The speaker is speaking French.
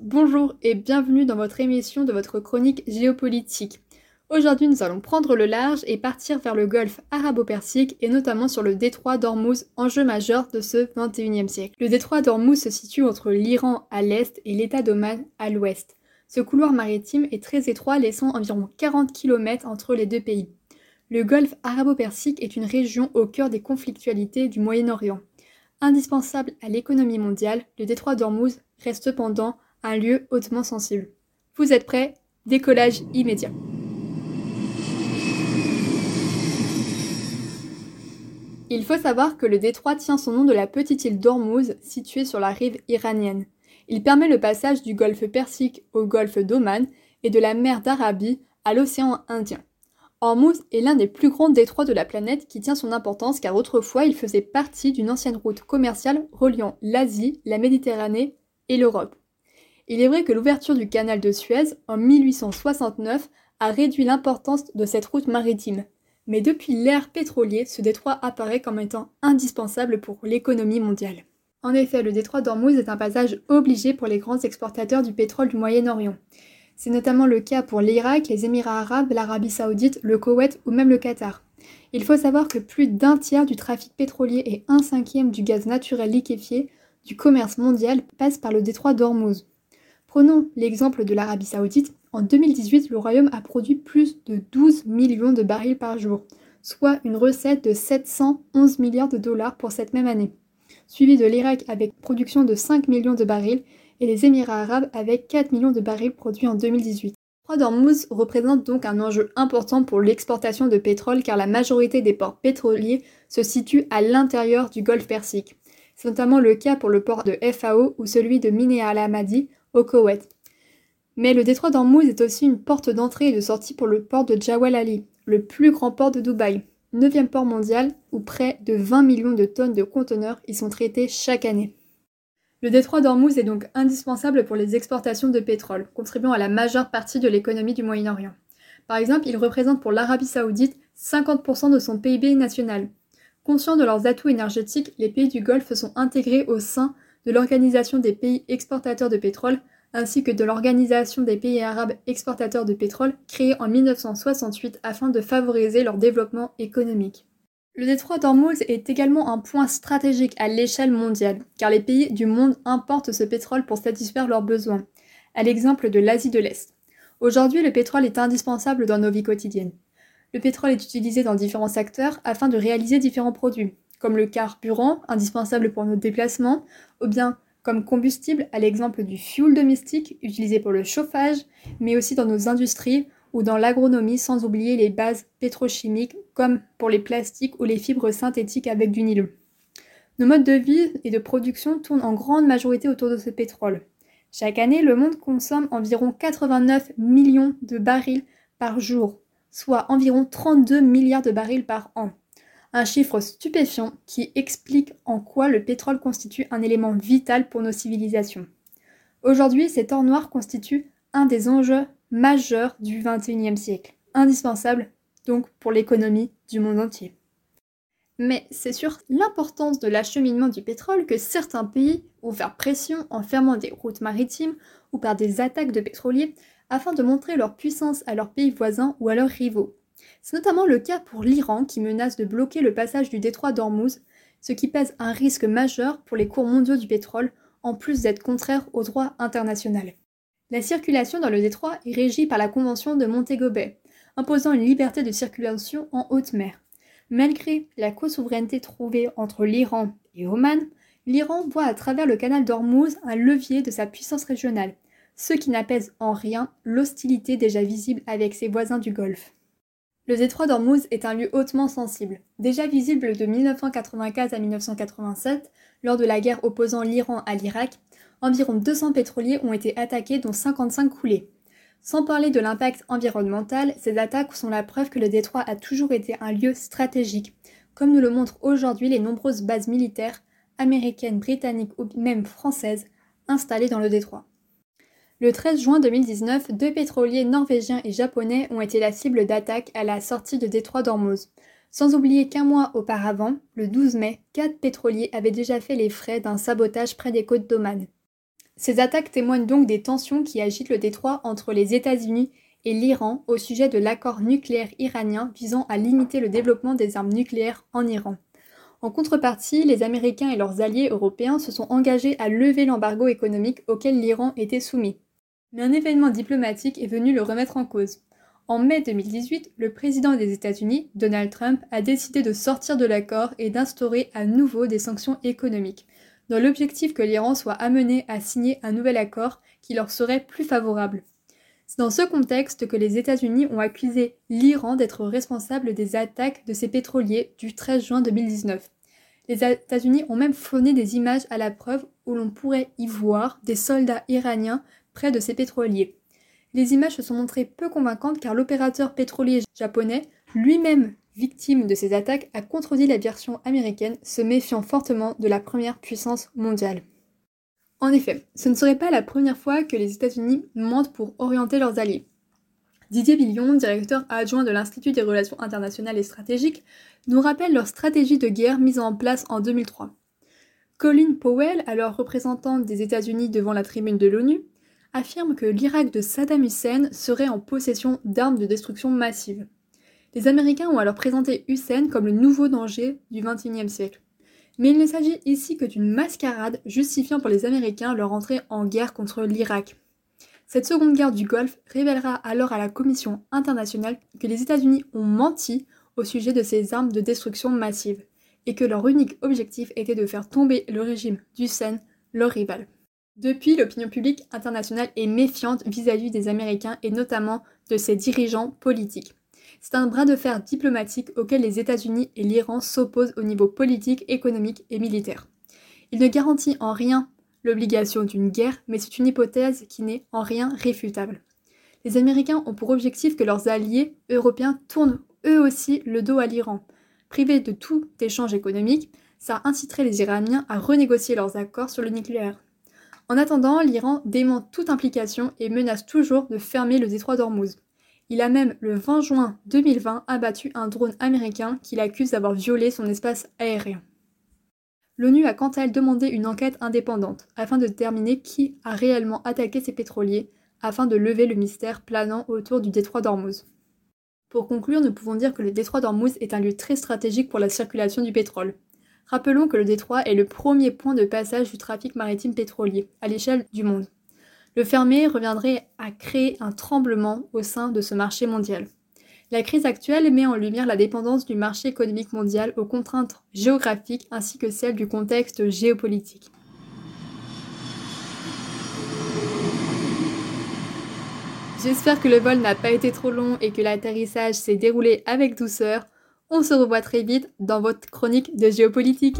Bonjour et bienvenue dans votre émission de votre chronique géopolitique. Aujourd'hui, nous allons prendre le large et partir vers le golfe arabo-persique et notamment sur le détroit d'Ormuz, enjeu majeur de ce 21e siècle. Le détroit d'Ormuz se situe entre l'Iran à l'est et l'État d'Oman à l'ouest. Ce couloir maritime est très étroit, laissant environ 40 km entre les deux pays. Le golfe arabo-persique est une région au cœur des conflictualités du Moyen-Orient. Indispensable à l'économie mondiale, le détroit d'Ormuz reste cependant un lieu hautement sensible. Vous êtes prêts? Décollage immédiat. Il faut savoir que le détroit tient son nom de la petite île d'Ormuz située sur la rive iranienne. Il permet le passage du golfe Persique au golfe d'Oman et de la mer d'Arabie à l'océan Indien. Hormuz est l'un des plus grands détroits de la planète qui tient son importance car autrefois il faisait partie d'une ancienne route commerciale reliant l'Asie, la Méditerranée l'Europe. Il est vrai que l'ouverture du canal de Suez en 1869 a réduit l'importance de cette route maritime. Mais depuis l'ère pétrolier, ce détroit apparaît comme étant indispensable pour l'économie mondiale. En effet, le détroit d'Ormuz est un passage obligé pour les grands exportateurs du pétrole du Moyen-Orient. C'est notamment le cas pour l'Irak, les Émirats arabes, l'Arabie saoudite, le Koweït ou même le Qatar. Il faut savoir que plus d'un tiers du trafic pétrolier et un cinquième du gaz naturel liquéfié du commerce mondial passe par le détroit d'Ormuz. Prenons l'exemple de l'Arabie saoudite. En 2018, le royaume a produit plus de 12 millions de barils par jour, soit une recette de 711 milliards de dollars pour cette même année, suivi de l'Irak avec production de 5 millions de barils et les Émirats arabes avec 4 millions de barils produits en 2018. Le d'Ormuz représente donc un enjeu important pour l'exportation de pétrole car la majorité des ports pétroliers se situent à l'intérieur du golfe Persique. C'est notamment le cas pour le port de FAO ou celui de Miné al-Hamadi au Koweït. Mais le détroit d'Ormuz est aussi une porte d'entrée et de sortie pour le port de Jawal Ali, le plus grand port de Dubaï, neuvième port mondial où près de 20 millions de tonnes de conteneurs y sont traités chaque année. Le détroit d'Ormuz est donc indispensable pour les exportations de pétrole, contribuant à la majeure partie de l'économie du Moyen-Orient. Par exemple, il représente pour l'Arabie saoudite 50% de son PIB national. Conscients de leurs atouts énergétiques, les pays du Golfe sont intégrés au sein de l'Organisation des pays exportateurs de pétrole, ainsi que de l'Organisation des pays arabes exportateurs de pétrole, créée en 1968 afin de favoriser leur développement économique. Le détroit d'Ormuz est également un point stratégique à l'échelle mondiale, car les pays du monde importent ce pétrole pour satisfaire leurs besoins, à l'exemple de l'Asie de l'Est. Aujourd'hui, le pétrole est indispensable dans nos vies quotidiennes. Le pétrole est utilisé dans différents secteurs afin de réaliser différents produits, comme le carburant, indispensable pour nos déplacements, ou bien comme combustible, à l'exemple du fuel domestique, utilisé pour le chauffage, mais aussi dans nos industries ou dans l'agronomie, sans oublier les bases pétrochimiques comme pour les plastiques ou les fibres synthétiques avec du nylon. Nos modes de vie et de production tournent en grande majorité autour de ce pétrole. Chaque année, le monde consomme environ 89 millions de barils par jour, soit environ 32 milliards de barils par an. Un chiffre stupéfiant qui explique en quoi le pétrole constitue un élément vital pour nos civilisations. Aujourd'hui, cet or noir constitue un des enjeux majeur du XXIe siècle, indispensable donc pour l'économie du monde entier. Mais c'est sur l'importance de l'acheminement du pétrole que certains pays vont faire pression en fermant des routes maritimes ou par des attaques de pétroliers afin de montrer leur puissance à leurs pays voisins ou à leurs rivaux. C'est notamment le cas pour l'Iran qui menace de bloquer le passage du détroit d'Ormuz, ce qui pèse un risque majeur pour les cours mondiaux du pétrole, en plus d'être contraire au droit international. La circulation dans le détroit est régie par la Convention de Montego Bay, imposant une liberté de circulation en haute mer. Malgré la co-souveraineté trouvée entre l'Iran et Oman, l'Iran voit à travers le canal d'Ormuz un levier de sa puissance régionale, ce qui n'apaise en rien l'hostilité déjà visible avec ses voisins du Golfe. Le détroit d'Ormuz est un lieu hautement sensible, déjà visible de 1995 à 1987 lors de la guerre opposant l'Iran à l'Irak environ 200 pétroliers ont été attaqués dont 55 coulés. Sans parler de l'impact environnemental, ces attaques sont la preuve que le détroit a toujours été un lieu stratégique, comme nous le montrent aujourd'hui les nombreuses bases militaires américaines, britanniques ou même françaises installées dans le détroit. Le 13 juin 2019, deux pétroliers norvégiens et japonais ont été la cible d'attaques à la sortie de détroit d'Ormuz. Sans oublier qu'un mois auparavant, le 12 mai, quatre pétroliers avaient déjà fait les frais d'un sabotage près des côtes d'Oman. Ces attaques témoignent donc des tensions qui agitent le détroit entre les États-Unis et l'Iran au sujet de l'accord nucléaire iranien visant à limiter le développement des armes nucléaires en Iran. En contrepartie, les Américains et leurs alliés européens se sont engagés à lever l'embargo économique auquel l'Iran était soumis. Mais un événement diplomatique est venu le remettre en cause. En mai 2018, le président des États-Unis, Donald Trump, a décidé de sortir de l'accord et d'instaurer à nouveau des sanctions économiques, dans l'objectif que l'Iran soit amené à signer un nouvel accord qui leur serait plus favorable. C'est dans ce contexte que les États-Unis ont accusé l'Iran d'être responsable des attaques de ses pétroliers du 13 juin 2019. Les États-Unis ont même fourni des images à la preuve où l'on pourrait y voir des soldats iraniens près de ces pétroliers. Les images se sont montrées peu convaincantes car l'opérateur pétrolier japonais, lui-même victime de ces attaques, a contredit la version américaine, se méfiant fortement de la première puissance mondiale. En effet, ce ne serait pas la première fois que les États-Unis mentent pour orienter leurs alliés. Didier Billion, directeur adjoint de l'Institut des relations internationales et stratégiques, nous rappelle leur stratégie de guerre mise en place en 2003. Colin Powell, alors représentante des États-Unis devant la tribune de l'ONU, affirme que l'Irak de Saddam Hussein serait en possession d'armes de destruction massive. Les Américains ont alors présenté Hussein comme le nouveau danger du XXIe siècle. Mais il ne s'agit ici que d'une mascarade justifiant pour les Américains leur entrée en guerre contre l'Irak. Cette seconde guerre du Golfe révélera alors à la Commission internationale que les États-Unis ont menti au sujet de ces armes de destruction massive, et que leur unique objectif était de faire tomber le régime d'Hussein, leur rival. Depuis, l'opinion publique internationale est méfiante vis-à-vis -vis des Américains et notamment de ses dirigeants politiques. C'est un bras de fer diplomatique auquel les États-Unis et l'Iran s'opposent au niveau politique, économique et militaire. Il ne garantit en rien l'obligation d'une guerre, mais c'est une hypothèse qui n'est en rien réfutable. Les Américains ont pour objectif que leurs alliés européens tournent eux aussi le dos à l'Iran. Privés de tout échange économique, ça inciterait les Iraniens à renégocier leurs accords sur le nucléaire. En attendant, l'Iran dément toute implication et menace toujours de fermer le détroit d'Ormuz. Il a même, le 20 juin 2020, abattu un drone américain qu'il accuse d'avoir violé son espace aérien. L'ONU a quant à elle demandé une enquête indépendante afin de déterminer qui a réellement attaqué ces pétroliers afin de lever le mystère planant autour du détroit d'Ormuz. Pour conclure, nous pouvons dire que le détroit d'Ormuz est un lieu très stratégique pour la circulation du pétrole. Rappelons que le détroit est le premier point de passage du trafic maritime pétrolier à l'échelle du monde. Le fermer reviendrait à créer un tremblement au sein de ce marché mondial. La crise actuelle met en lumière la dépendance du marché économique mondial aux contraintes géographiques ainsi que celle du contexte géopolitique. J'espère que le vol n'a pas été trop long et que l'atterrissage s'est déroulé avec douceur. On se revoit très vite dans votre chronique de géopolitique.